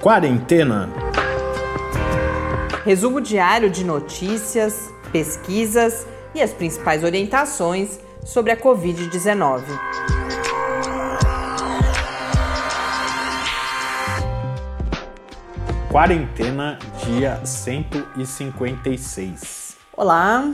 Quarentena. Resumo diário de notícias, pesquisas e as principais orientações sobre a Covid-19. Quarentena, dia 156. Olá,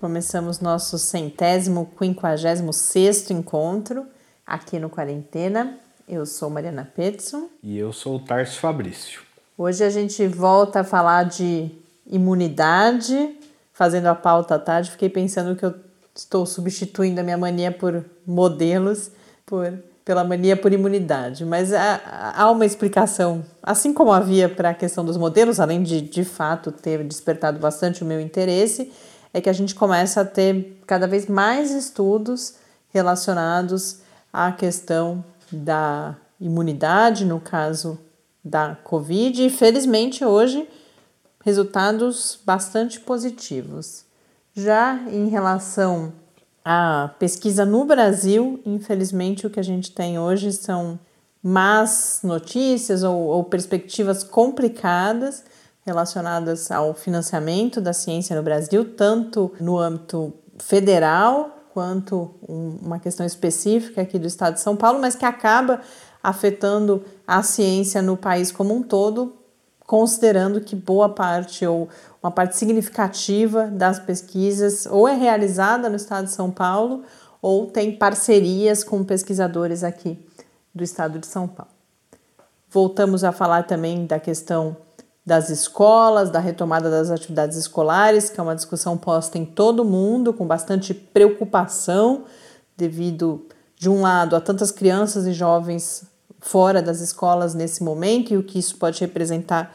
começamos nosso centésimo, quinquagésimo sexto encontro aqui no Quarentena. Eu sou Mariana Petson. E eu sou o Tarso Fabrício. Hoje a gente volta a falar de imunidade, fazendo a pauta à tarde. Fiquei pensando que eu estou substituindo a minha mania por modelos, por, pela mania por imunidade. Mas há, há uma explicação, assim como havia para a questão dos modelos, além de de fato ter despertado bastante o meu interesse, é que a gente começa a ter cada vez mais estudos relacionados à questão da imunidade, no caso da Covid, e felizmente hoje resultados bastante positivos. Já em relação à pesquisa no Brasil, infelizmente o que a gente tem hoje são más notícias ou, ou perspectivas complicadas relacionadas ao financiamento da ciência no Brasil, tanto no âmbito federal quanto um, uma questão específica aqui do estado de São Paulo, mas que acaba afetando a ciência no país como um todo, considerando que boa parte ou uma parte significativa das pesquisas ou é realizada no estado de São Paulo ou tem parcerias com pesquisadores aqui do estado de São Paulo. Voltamos a falar também da questão das escolas, da retomada das atividades escolares, que é uma discussão posta em todo mundo, com bastante preocupação, devido, de um lado, a tantas crianças e jovens fora das escolas nesse momento e o que isso pode representar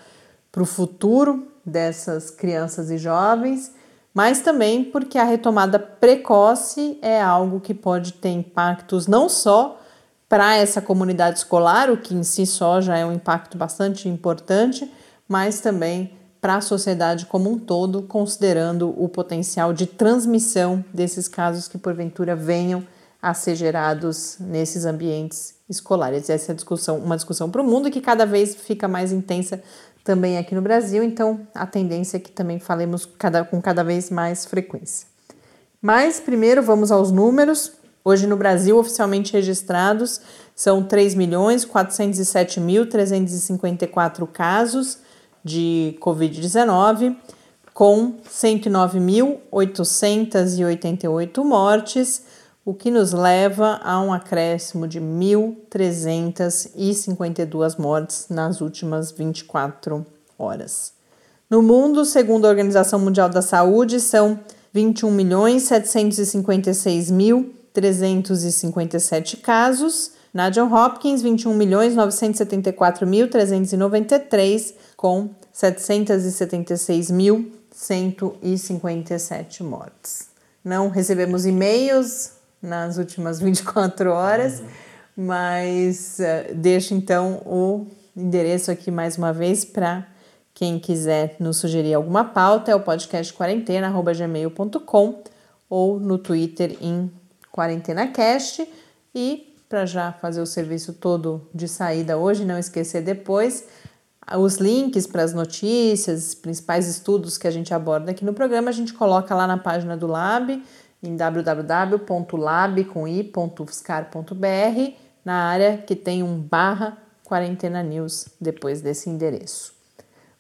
para o futuro dessas crianças e jovens, mas também porque a retomada precoce é algo que pode ter impactos não só para essa comunidade escolar, o que em si só já é um impacto bastante importante, mas também para a sociedade como um todo, considerando o potencial de transmissão desses casos que porventura venham a ser gerados nesses ambientes escolares. Essa é discussão, uma discussão para o mundo que cada vez fica mais intensa também aqui no Brasil, então a tendência é que também falemos cada, com cada vez mais frequência. Mas primeiro vamos aos números. Hoje no Brasil, oficialmente registrados, são 3.407.354 casos de Covid-19, com 109.888 mortes, o que nos leva a um acréscimo de 1.352 mortes nas últimas 24 horas. No mundo, segundo a Organização Mundial da Saúde, são 21.756.357 casos. Na John Hopkins, 21.974.393 com 776.157 mortes. Não recebemos e-mails nas últimas 24 horas, uhum. mas uh, deixo então o endereço aqui mais uma vez para quem quiser nos sugerir alguma pauta, é o podcast quarentena@gmail.com ou no Twitter em quarentenacast e para já fazer o serviço todo de saída hoje, não esquecer depois os links para as notícias, principais estudos que a gente aborda aqui no programa, a gente coloca lá na página do Lab, em www.lab.ufscar.br, na área que tem um barra quarentena news depois desse endereço.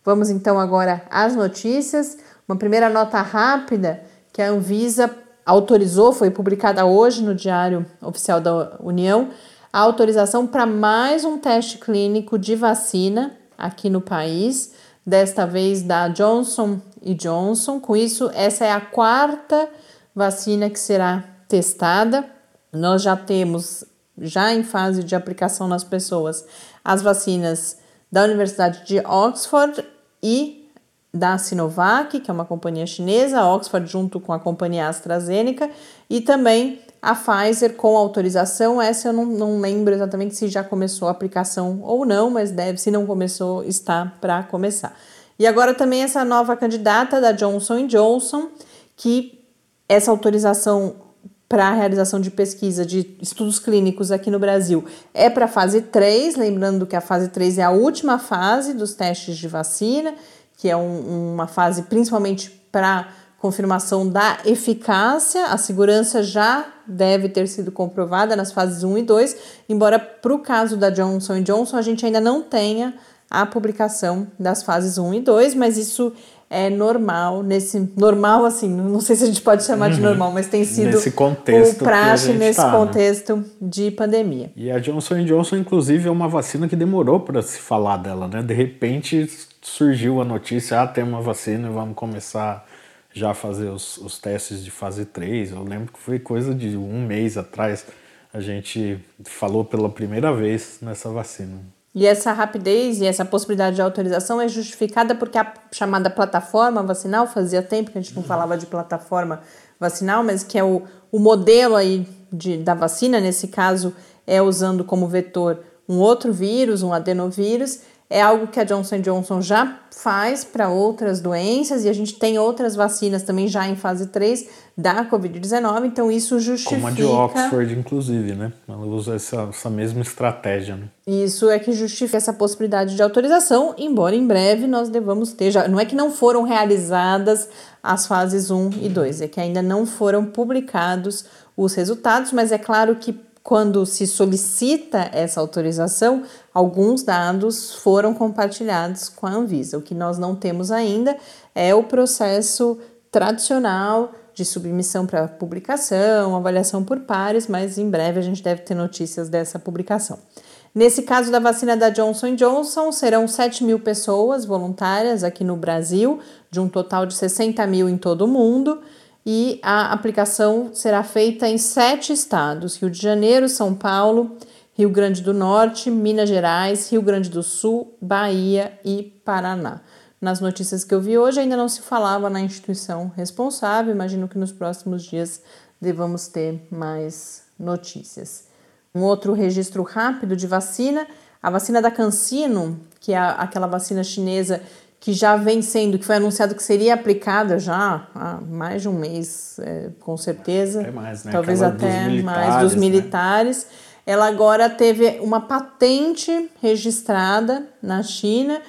Vamos então agora às notícias. Uma primeira nota rápida que a Anvisa autorizou, foi publicada hoje no Diário Oficial da União, a autorização para mais um teste clínico de vacina aqui no país, desta vez da Johnson Johnson. Com isso, essa é a quarta vacina que será testada. Nós já temos, já em fase de aplicação nas pessoas, as vacinas da Universidade de Oxford e da Sinovac, que é uma companhia chinesa, Oxford junto com a companhia AstraZeneca, e também a Pfizer com autorização, essa eu não, não lembro exatamente se já começou a aplicação ou não, mas deve, se não começou, está para começar. E agora também essa nova candidata da Johnson Johnson, que essa autorização para a realização de pesquisa de estudos clínicos aqui no Brasil é para a fase 3, lembrando que a fase 3 é a última fase dos testes de vacina, que é um, uma fase principalmente para confirmação da eficácia, a segurança já deve ter sido comprovada nas fases 1 e 2, embora para o caso da Johnson Johnson a gente ainda não tenha a publicação das fases 1 e 2, mas isso é normal, nesse normal assim, não sei se a gente pode chamar uhum. de normal, mas tem sido nesse contexto o praxe nesse tá, né? contexto né? de pandemia. E a Johnson Johnson inclusive é uma vacina que demorou para se falar dela, né? De repente surgiu a notícia, ah, tem uma vacina, vamos começar já a fazer os, os testes de fase 3. Eu lembro que foi coisa de um mês atrás a gente falou pela primeira vez nessa vacina. E essa rapidez e essa possibilidade de autorização é justificada porque a chamada plataforma vacinal, fazia tempo que a gente não falava de plataforma vacinal, mas que é o, o modelo aí de, da vacina, nesse caso é usando como vetor um outro vírus, um adenovírus, é algo que a Johnson Johnson já faz para outras doenças e a gente tem outras vacinas também já em fase 3 da Covid-19, então isso justifica. Como a de Oxford, inclusive, né? Ela usa essa, essa mesma estratégia. Né? Isso é que justifica essa possibilidade de autorização, embora em breve nós devamos ter. Já, não é que não foram realizadas as fases 1 e 2, é que ainda não foram publicados os resultados, mas é claro que quando se solicita essa autorização, alguns dados foram compartilhados com a Anvisa. O que nós não temos ainda é o processo tradicional de submissão para publicação, avaliação por pares, mas em breve a gente deve ter notícias dessa publicação. Nesse caso da vacina da Johnson Johnson, serão 7 mil pessoas voluntárias aqui no Brasil, de um total de 60 mil em todo o mundo e a aplicação será feita em sete estados: Rio de Janeiro, São Paulo, Rio Grande do Norte, Minas Gerais, Rio Grande do Sul, Bahia e Paraná. Nas notícias que eu vi hoje, ainda não se falava na instituição responsável, imagino que nos próximos dias devamos ter mais notícias. Um outro registro rápido de vacina, a vacina da Cancino, que é aquela vacina chinesa que já vem sendo, que foi anunciado que seria aplicada já há mais de um mês, é, com certeza. É mais, né? Talvez Aquela até dos mais dos militares. Né? Ela agora teve uma patente registrada na China,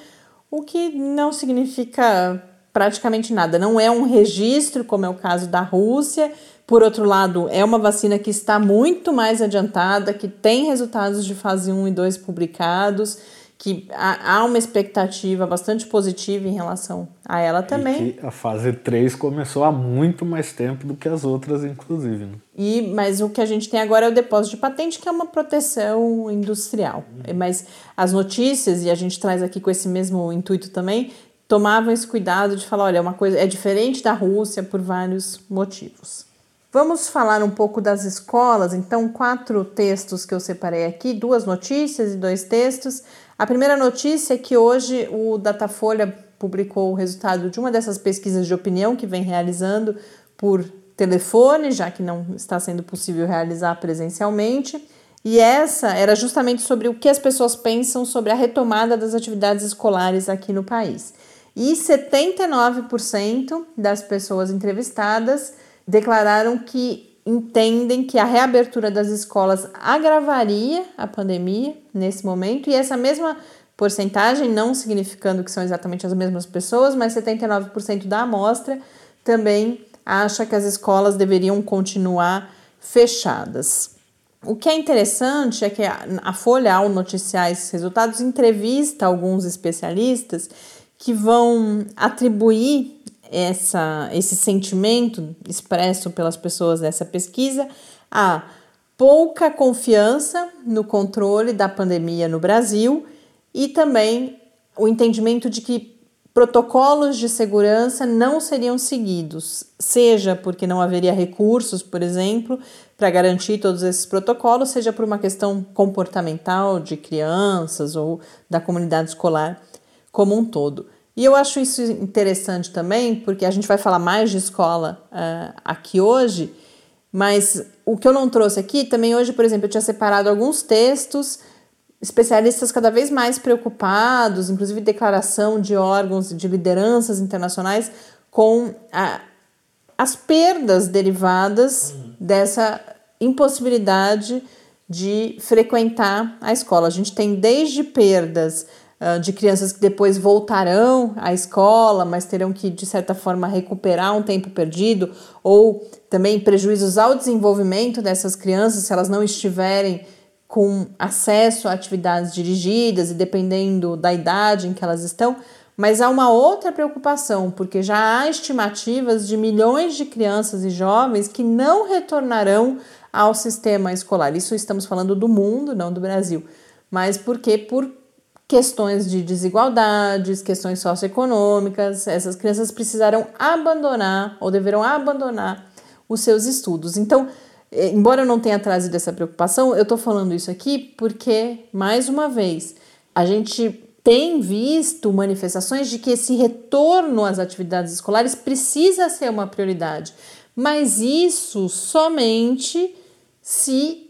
o que não significa praticamente nada. Não é um registro, como é o caso da Rússia. Por outro lado, é uma vacina que está muito mais adiantada, que tem resultados de fase 1 e 2 publicados que há uma expectativa bastante positiva em relação a ela também. A fase 3 começou há muito mais tempo do que as outras, inclusive. Né? E, mas o que a gente tem agora é o depósito de patente, que é uma proteção industrial. Uhum. Mas as notícias, e a gente traz aqui com esse mesmo intuito também, tomavam esse cuidado de falar, olha, é uma coisa é diferente da Rússia por vários motivos. Vamos falar um pouco das escolas, então quatro textos que eu separei aqui, duas notícias e dois textos. A primeira notícia é que hoje o Datafolha publicou o resultado de uma dessas pesquisas de opinião que vem realizando por telefone, já que não está sendo possível realizar presencialmente. E essa era justamente sobre o que as pessoas pensam sobre a retomada das atividades escolares aqui no país. E 79% das pessoas entrevistadas declararam que entendem que a reabertura das escolas agravaria a pandemia nesse momento e essa mesma porcentagem, não significando que são exatamente as mesmas pessoas, mas 79% da amostra também acha que as escolas deveriam continuar fechadas. O que é interessante é que a Folha, ao noticiar esses resultados, entrevista alguns especialistas que vão atribuir essa, esse sentimento expresso pelas pessoas dessa pesquisa a pouca confiança no controle da pandemia no Brasil e também o entendimento de que protocolos de segurança não seriam seguidos, seja porque não haveria recursos, por exemplo, para garantir todos esses protocolos, seja por uma questão comportamental de crianças ou da comunidade escolar como um todo. E eu acho isso interessante também, porque a gente vai falar mais de escola uh, aqui hoje, mas o que eu não trouxe aqui, também hoje, por exemplo, eu tinha separado alguns textos, especialistas cada vez mais preocupados, inclusive declaração de órgãos de lideranças internacionais, com a, as perdas derivadas dessa impossibilidade de frequentar a escola. A gente tem desde perdas de crianças que depois voltarão à escola, mas terão que, de certa forma, recuperar um tempo perdido, ou também prejuízos ao desenvolvimento dessas crianças se elas não estiverem com acesso a atividades dirigidas e dependendo da idade em que elas estão. Mas há uma outra preocupação, porque já há estimativas de milhões de crianças e jovens que não retornarão ao sistema escolar. Isso estamos falando do mundo, não do Brasil. Mas porque por questões de desigualdades, questões socioeconômicas, essas crianças precisarão abandonar ou deverão abandonar os seus estudos. Então, eh, embora eu não tenha trazido essa preocupação, eu estou falando isso aqui porque, mais uma vez, a gente tem visto manifestações de que esse retorno às atividades escolares precisa ser uma prioridade, mas isso somente se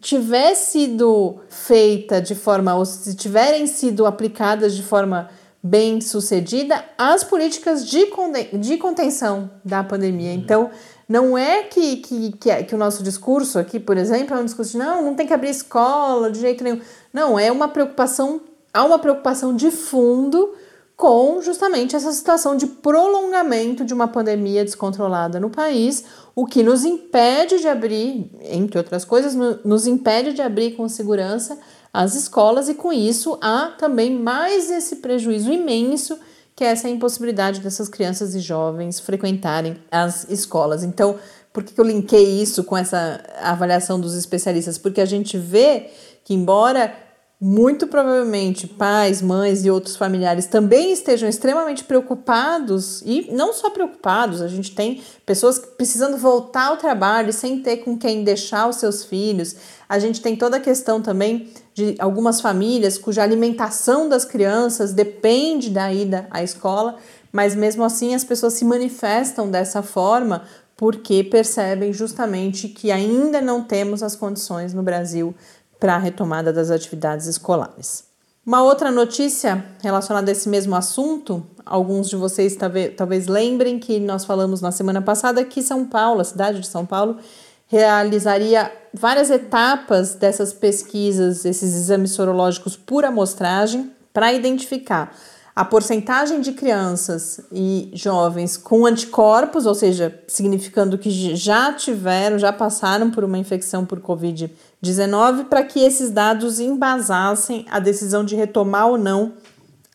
tiver sido feita de forma, ou se tiverem sido aplicadas de forma bem sucedida as políticas de, de contenção da pandemia. Uhum. Então, não é que, que, que, é, que, o nosso discurso aqui, por exemplo, é um discurso de não, não tem que abrir escola de jeito nenhum. Não, é uma preocupação, há uma preocupação de fundo com justamente essa situação de prolongamento de uma pandemia descontrolada no país, o que nos impede de abrir, entre outras coisas, nos impede de abrir com segurança as escolas e com isso há também mais esse prejuízo imenso que é essa impossibilidade dessas crianças e jovens frequentarem as escolas. Então, por que eu linkei isso com essa avaliação dos especialistas? Porque a gente vê que, embora muito provavelmente pais, mães e outros familiares também estejam extremamente preocupados e não só preocupados, a gente tem pessoas precisando voltar ao trabalho sem ter com quem deixar os seus filhos. A gente tem toda a questão também de algumas famílias cuja alimentação das crianças depende da ida à escola, mas mesmo assim as pessoas se manifestam dessa forma porque percebem justamente que ainda não temos as condições no Brasil para a retomada das atividades escolares. Uma outra notícia relacionada a esse mesmo assunto, alguns de vocês talvez lembrem que nós falamos na semana passada que São Paulo, a cidade de São Paulo, realizaria várias etapas dessas pesquisas, esses exames sorológicos por amostragem, para identificar a porcentagem de crianças e jovens com anticorpos, ou seja, significando que já tiveram, já passaram por uma infecção por Covid-19, para que esses dados embasassem a decisão de retomar ou não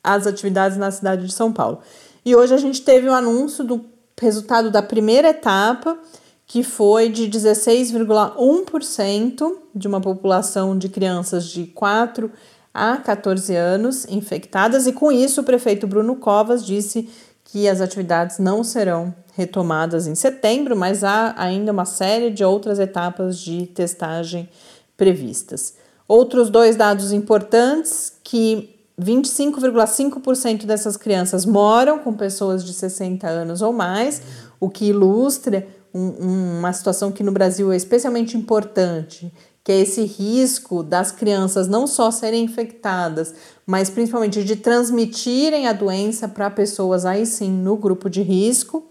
as atividades na cidade de São Paulo. E hoje a gente teve o anúncio do resultado da primeira etapa que foi de 16,1% de uma população de crianças de 4 a 14 anos infectadas, e com isso o prefeito Bruno Covas disse que as atividades não serão retomadas em setembro, mas há ainda uma série de outras etapas de testagem previstas. Outros dois dados importantes que 25,5% dessas crianças moram com pessoas de 60 anos ou mais, o que ilustra um, uma situação que no Brasil é especialmente importante, que é esse risco das crianças não só serem infectadas, mas principalmente de transmitirem a doença para pessoas aí sim no grupo de risco.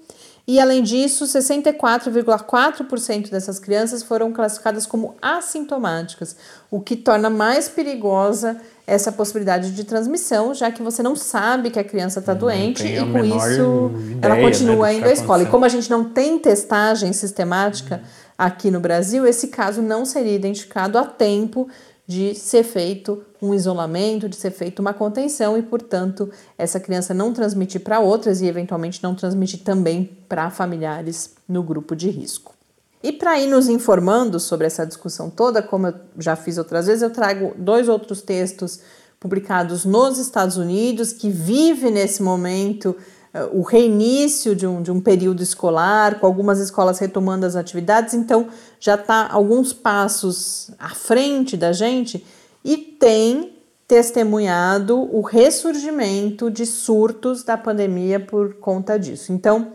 E além disso, 64,4% dessas crianças foram classificadas como assintomáticas, o que torna mais perigosa essa possibilidade de transmissão, já que você não sabe que a criança está doente e com isso ela né, continua né, indo à escola. E como a gente não tem testagem sistemática uhum. Aqui no Brasil, esse caso não seria identificado a tempo de ser feito um isolamento, de ser feita uma contenção e, portanto, essa criança não transmitir para outras e, eventualmente, não transmitir também para familiares no grupo de risco. E para ir nos informando sobre essa discussão toda, como eu já fiz outras vezes, eu trago dois outros textos publicados nos Estados Unidos que vive nesse momento o reinício de um, de um período escolar, com algumas escolas retomando as atividades, então já está alguns passos à frente da gente e tem testemunhado o ressurgimento de surtos da pandemia por conta disso. Então,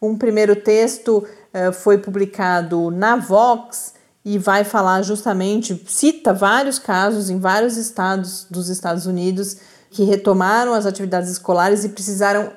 um primeiro texto eh, foi publicado na Vox e vai falar justamente, cita vários casos em vários estados dos Estados Unidos que retomaram as atividades escolares e precisaram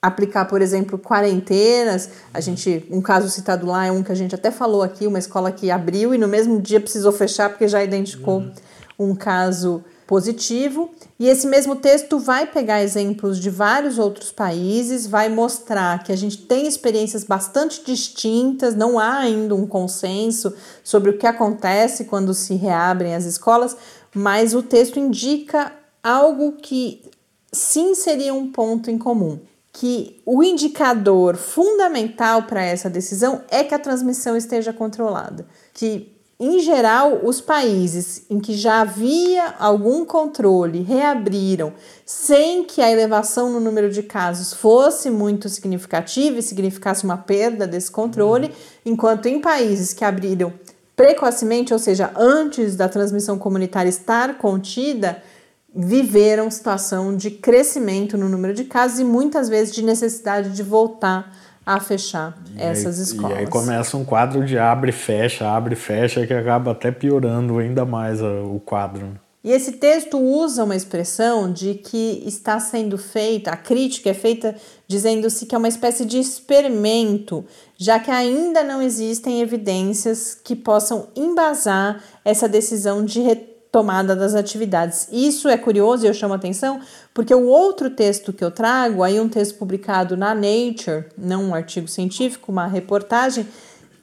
aplicar, por exemplo, quarentenas. A gente, um caso citado lá é um que a gente até falou aqui, uma escola que abriu e no mesmo dia precisou fechar porque já identificou uhum. um caso positivo. E esse mesmo texto vai pegar exemplos de vários outros países, vai mostrar que a gente tem experiências bastante distintas, não há ainda um consenso sobre o que acontece quando se reabrem as escolas, mas o texto indica algo que sim seria um ponto em comum que o indicador fundamental para essa decisão é que a transmissão esteja controlada. Que, em geral, os países em que já havia algum controle reabriram sem que a elevação no número de casos fosse muito significativa e significasse uma perda desse controle, enquanto em países que abriram precocemente, ou seja, antes da transmissão comunitária estar contida, viveram situação de crescimento no número de casos e muitas vezes de necessidade de voltar a fechar e essas aí, escolas. E aí começa um quadro de abre e fecha, abre e fecha, que acaba até piorando ainda mais o quadro. E esse texto usa uma expressão de que está sendo feita, a crítica é feita dizendo-se que é uma espécie de experimento, já que ainda não existem evidências que possam embasar essa decisão de retorno tomada das atividades. Isso é curioso e eu chamo atenção porque o outro texto que eu trago, aí um texto publicado na Nature, não um artigo científico, uma reportagem,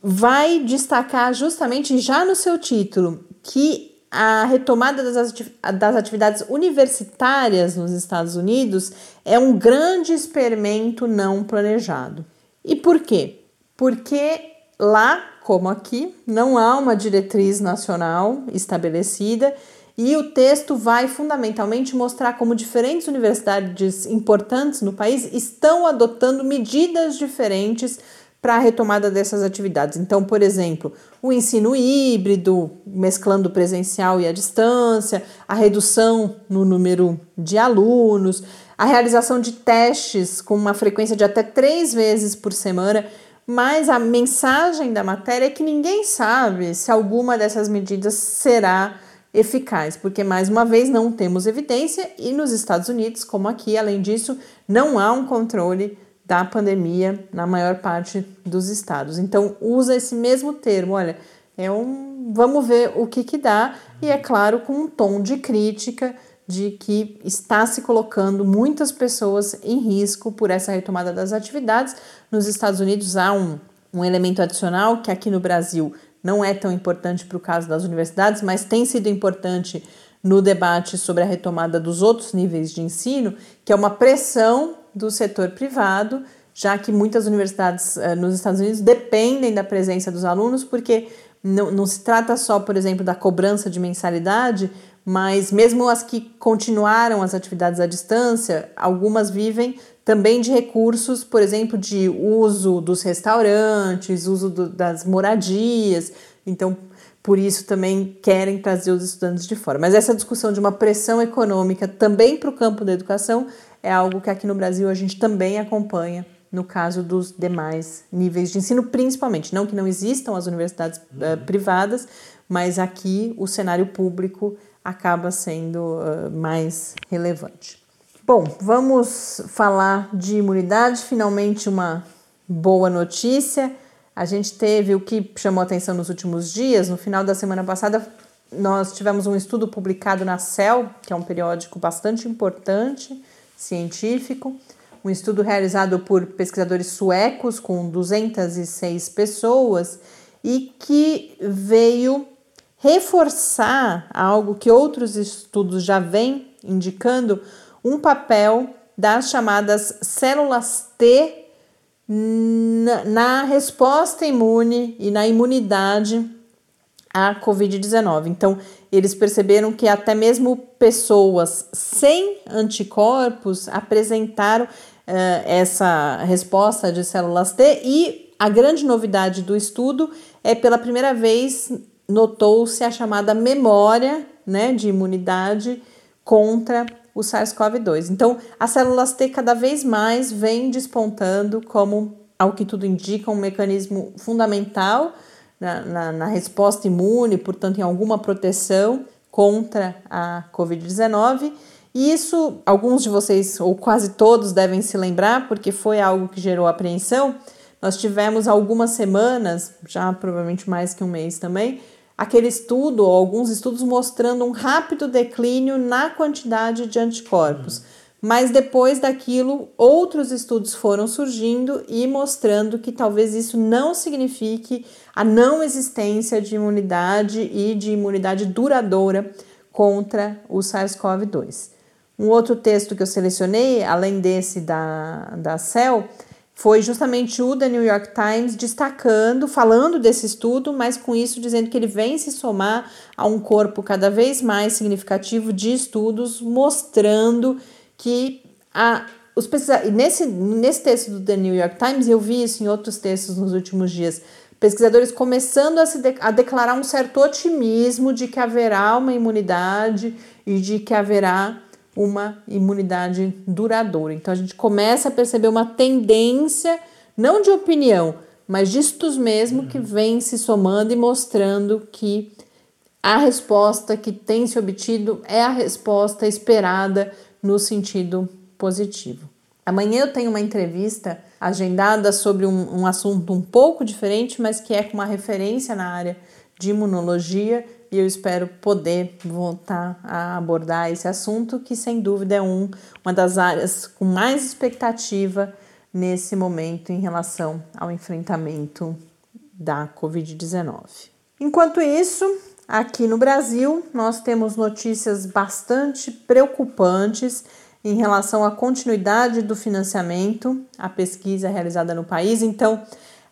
vai destacar justamente já no seu título que a retomada das atividades universitárias nos Estados Unidos é um grande experimento não planejado. E por quê? Porque lá como aqui, não há uma diretriz nacional estabelecida e o texto vai fundamentalmente mostrar como diferentes universidades importantes no país estão adotando medidas diferentes para a retomada dessas atividades. Então, por exemplo, o ensino híbrido, mesclando presencial e a distância, a redução no número de alunos, a realização de testes com uma frequência de até três vezes por semana mas a mensagem da matéria é que ninguém sabe se alguma dessas medidas será eficaz, porque mais uma vez não temos evidência e nos Estados Unidos, como aqui, além disso, não há um controle da pandemia na maior parte dos estados. Então usa esse mesmo termo, olha, é um, vamos ver o que que dá e é claro com um tom de crítica de que está se colocando muitas pessoas em risco por essa retomada das atividades. Nos Estados Unidos há um, um elemento adicional que aqui no Brasil não é tão importante para o caso das universidades, mas tem sido importante no debate sobre a retomada dos outros níveis de ensino, que é uma pressão do setor privado, já que muitas universidades uh, nos Estados Unidos dependem da presença dos alunos, porque não, não se trata só, por exemplo, da cobrança de mensalidade, mas mesmo as que continuaram as atividades à distância, algumas vivem também de recursos, por exemplo, de uso dos restaurantes, uso do, das moradias. Então, por isso também querem trazer os estudantes de fora. Mas essa discussão de uma pressão econômica também para o campo da educação é algo que aqui no Brasil a gente também acompanha no caso dos demais níveis de ensino, principalmente. Não que não existam as universidades uh, privadas, mas aqui o cenário público acaba sendo uh, mais relevante. Bom, vamos falar de imunidade. Finalmente, uma boa notícia. A gente teve o que chamou atenção nos últimos dias. No final da semana passada, nós tivemos um estudo publicado na Cell, que é um periódico bastante importante, científico. Um estudo realizado por pesquisadores suecos com 206 pessoas e que veio reforçar algo que outros estudos já vêm indicando, um papel das chamadas células T na, resposta imune e na imunidade à Covid-19. Então, eles perceberam que até mesmo pessoas sem anticorpos apresentaram uh, essa resposta de células T e a grande novidade do estudo é pela primeira vez notou-se a chamada memória né, de imunidade contra o SARS-CoV-2. Então, as células T cada vez mais vêm despontando como, ao que tudo indica, um mecanismo fundamental na, na, na resposta imune, portanto, em alguma proteção contra a Covid-19. E isso, alguns de vocês, ou quase todos, devem se lembrar, porque foi algo que gerou apreensão. Nós tivemos algumas semanas, já provavelmente mais que um mês também, aquele estudo, ou alguns estudos mostrando um rápido declínio na quantidade de anticorpos. Uhum. Mas depois daquilo, outros estudos foram surgindo e mostrando que talvez isso não signifique a não existência de imunidade e de imunidade duradoura contra o SARS-CoV-2. Um outro texto que eu selecionei, além desse da, da CEL, foi justamente o da New York Times destacando, falando desse estudo, mas com isso dizendo que ele vem se somar a um corpo cada vez mais significativo de estudos mostrando que a, os nesse, nesse texto do The New York Times, eu vi isso em outros textos nos últimos dias, pesquisadores começando a, de, a declarar um certo otimismo de que haverá uma imunidade e de que haverá uma imunidade duradoura. Então a gente começa a perceber uma tendência, não de opinião, mas de estudos mesmo que vem se somando e mostrando que a resposta que tem se obtido é a resposta esperada no sentido positivo. Amanhã eu tenho uma entrevista agendada sobre um, um assunto um pouco diferente, mas que é com uma referência na área de imunologia e eu espero poder voltar a abordar esse assunto, que sem dúvida é um, uma das áreas com mais expectativa nesse momento em relação ao enfrentamento da Covid-19. Enquanto isso, aqui no Brasil, nós temos notícias bastante preocupantes em relação à continuidade do financiamento à pesquisa realizada no país. Então,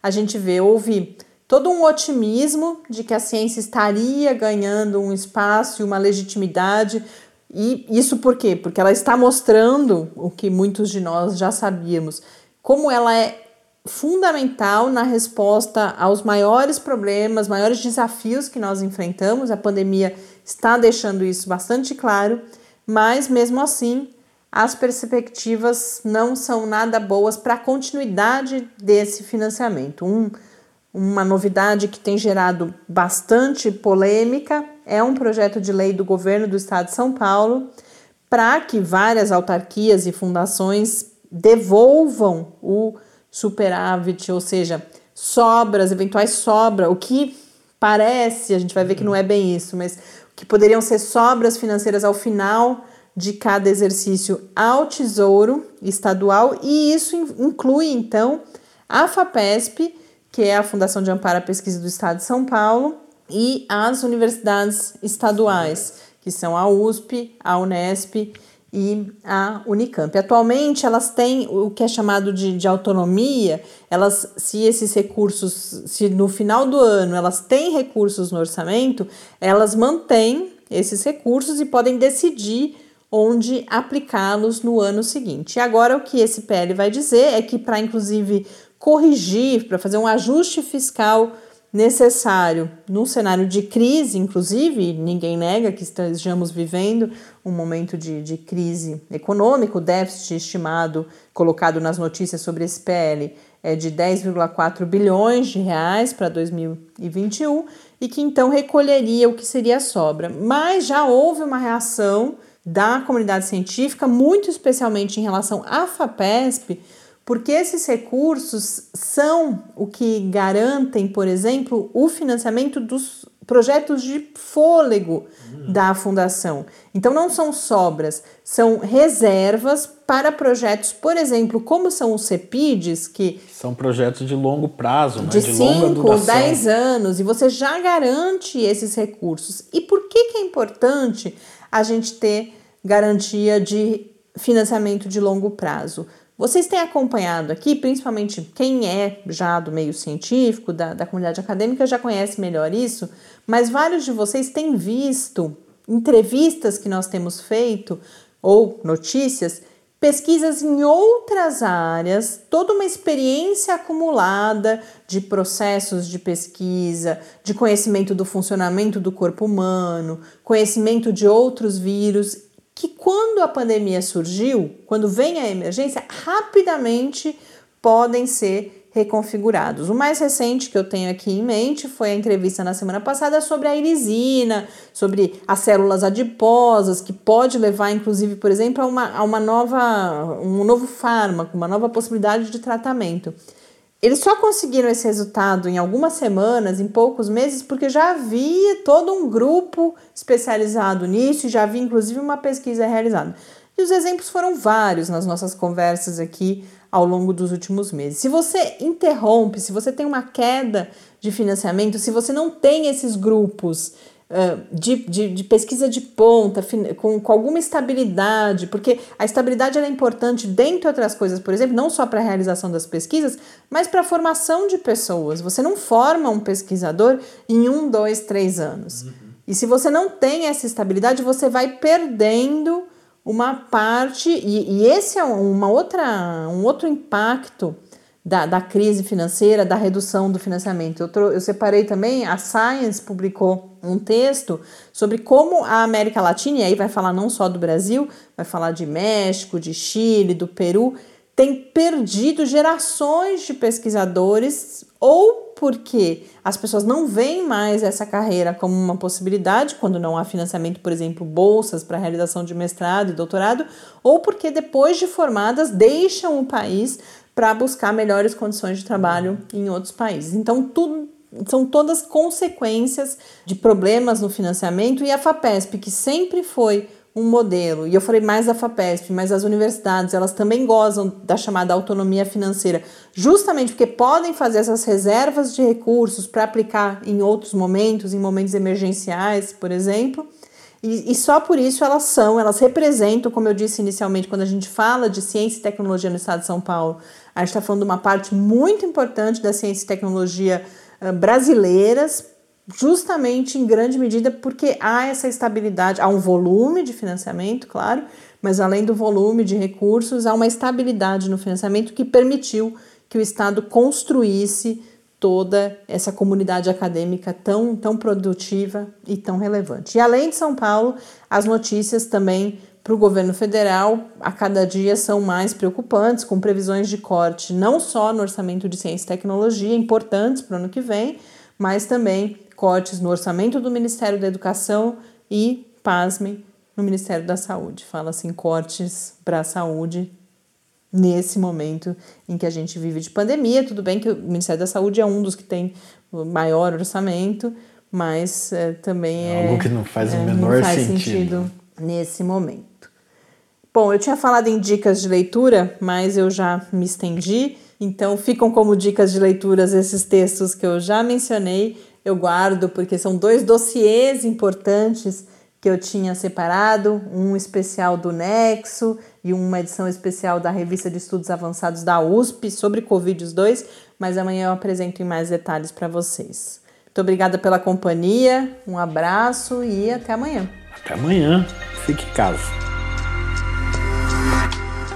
a gente vê, houve todo um otimismo de que a ciência estaria ganhando um espaço e uma legitimidade. E isso por quê? Porque ela está mostrando o que muitos de nós já sabíamos, como ela é fundamental na resposta aos maiores problemas, maiores desafios que nós enfrentamos. A pandemia está deixando isso bastante claro, mas mesmo assim, as perspectivas não são nada boas para a continuidade desse financiamento. Um uma novidade que tem gerado bastante polêmica é um projeto de lei do governo do estado de São Paulo para que várias autarquias e fundações devolvam o superávit, ou seja, sobras, eventuais sobras, o que parece, a gente vai ver que não é bem isso, mas que poderiam ser sobras financeiras ao final de cada exercício ao Tesouro Estadual, e isso inclui então a FAPESP que é a Fundação de Amparo à Pesquisa do Estado de São Paulo, e as universidades estaduais, que são a USP, a Unesp e a Unicamp. Atualmente, elas têm o que é chamado de, de autonomia, elas, se esses recursos, se no final do ano elas têm recursos no orçamento, elas mantêm esses recursos e podem decidir onde aplicá-los no ano seguinte. E agora o que esse PL vai dizer é que para inclusive corrigir, para fazer um ajuste fiscal necessário num cenário de crise, inclusive, ninguém nega que estejamos vivendo um momento de, de crise econômica, o déficit estimado colocado nas notícias sobre esse PL é de 10,4 bilhões de reais para 2021 e que então recolheria o que seria a sobra. Mas já houve uma reação da comunidade científica, muito especialmente em relação à FAPESP, porque esses recursos são o que garantem, por exemplo, o financiamento dos projetos de fôlego da fundação. Então não são sobras, são reservas para projetos, por exemplo, como são os CEPIDs, que são projetos de longo prazo, de 5 ou 10 anos, e você já garante esses recursos. E por que, que é importante a gente ter garantia de financiamento de longo prazo? Vocês têm acompanhado aqui, principalmente quem é já do meio científico, da, da comunidade acadêmica, já conhece melhor isso, mas vários de vocês têm visto entrevistas que nós temos feito ou notícias, pesquisas em outras áreas, toda uma experiência acumulada de processos de pesquisa, de conhecimento do funcionamento do corpo humano, conhecimento de outros vírus que quando a pandemia surgiu, quando vem a emergência, rapidamente podem ser reconfigurados. O mais recente que eu tenho aqui em mente foi a entrevista na semana passada sobre a irisina, sobre as células adiposas, que pode levar, inclusive, por exemplo, a uma, a uma nova, um novo fármaco, uma nova possibilidade de tratamento. Eles só conseguiram esse resultado em algumas semanas, em poucos meses, porque já havia todo um grupo especializado nisso e já havia inclusive uma pesquisa realizada. E os exemplos foram vários nas nossas conversas aqui ao longo dos últimos meses. Se você interrompe, se você tem uma queda de financiamento, se você não tem esses grupos de, de, de, pesquisa de ponta, com, com alguma estabilidade, porque a estabilidade é importante, dentre outras coisas, por exemplo, não só para a realização das pesquisas, mas para a formação de pessoas. Você não forma um pesquisador em um, dois, três anos. Uhum. E se você não tem essa estabilidade, você vai perdendo uma parte, e, e esse é uma outra, um outro impacto da, da crise financeira, da redução do financiamento. Eu, eu separei também, a Science publicou um texto sobre como a América Latina, e aí vai falar não só do Brasil, vai falar de México, de Chile, do Peru, tem perdido gerações de pesquisadores ou porque as pessoas não veem mais essa carreira como uma possibilidade, quando não há financiamento, por exemplo, bolsas para realização de mestrado e doutorado, ou porque depois de formadas deixam o país para buscar melhores condições de trabalho em outros países. Então, tudo são todas consequências de problemas no financiamento e a FAPESP, que sempre foi um modelo, e eu falei mais da FAPESP, mas as universidades, elas também gozam da chamada autonomia financeira, justamente porque podem fazer essas reservas de recursos para aplicar em outros momentos, em momentos emergenciais, por exemplo, e, e, só por isso elas são, elas representam, como eu disse inicialmente, quando a gente fala de ciência e tecnologia no estado de São Paulo, a gente está falando de uma parte muito importante da ciência e tecnologia uh, brasileiras, justamente em grande medida porque há essa estabilidade, há um volume de financiamento, claro, mas além do volume de recursos, há uma estabilidade no financiamento que permitiu que o Estado construísse toda essa comunidade acadêmica tão, tão produtiva e tão relevante. E além de São Paulo, as notícias também para o governo federal a cada dia são mais preocupantes, com previsões de corte não só no orçamento de ciência e tecnologia, importantes para o ano que vem, mas também cortes no orçamento do Ministério da Educação e, pasmem, no Ministério da Saúde. Fala-se em cortes para a saúde nesse momento em que a gente vive de pandemia. Tudo bem que o Ministério da Saúde é um dos que tem maior orçamento, mas é, também é. Algo que não faz é, o menor faz sentido. sentido nesse momento. Bom, eu tinha falado em dicas de leitura, mas eu já me estendi. Então, ficam como dicas de leituras esses textos que eu já mencionei eu guardo porque são dois dossiês importantes que eu tinha separado, um especial do Nexo e uma edição especial da Revista de Estudos Avançados da USP sobre Covid os dois, mas amanhã eu apresento em mais detalhes para vocês. Muito obrigada pela companhia, um abraço e até amanhã. Até amanhã, fique em casa.